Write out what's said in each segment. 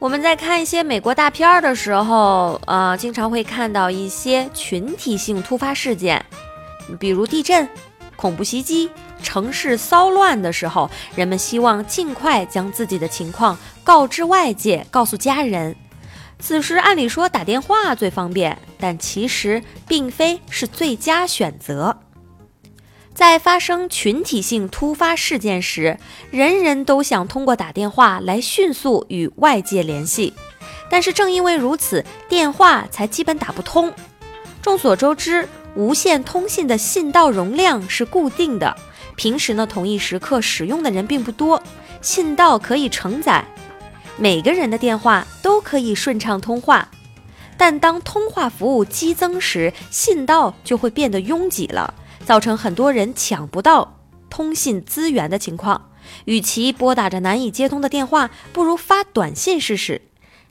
我们在看一些美国大片儿的时候，呃，经常会看到一些群体性突发事件，比如地震、恐怖袭击、城市骚乱的时候，人们希望尽快将自己的情况告知外界，告诉家人。此时按理说打电话最方便，但其实并非是最佳选择。在发生群体性突发事件时，人人都想通过打电话来迅速与外界联系，但是正因为如此，电话才基本打不通。众所周知，无线通信的信道容量是固定的，平时呢同一时刻使用的人并不多，信道可以承载每个人的电话都可以顺畅通话，但当通话服务激增时，信道就会变得拥挤了。造成很多人抢不到通信资源的情况，与其拨打着难以接通的电话，不如发短信试试。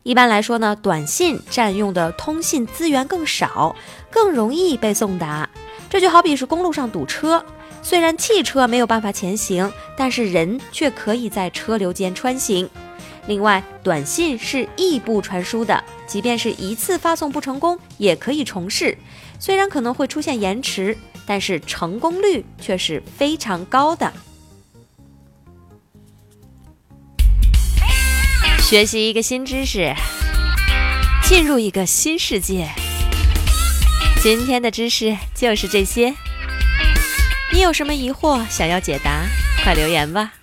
一般来说呢，短信占用的通信资源更少，更容易被送达。这就好比是公路上堵车，虽然汽车没有办法前行，但是人却可以在车流间穿行。另外，短信是异步传输的，即便是一次发送不成功，也可以重试，虽然可能会出现延迟。但是成功率却是非常高的。学习一个新知识，进入一个新世界。今天的知识就是这些。你有什么疑惑想要解答，快留言吧。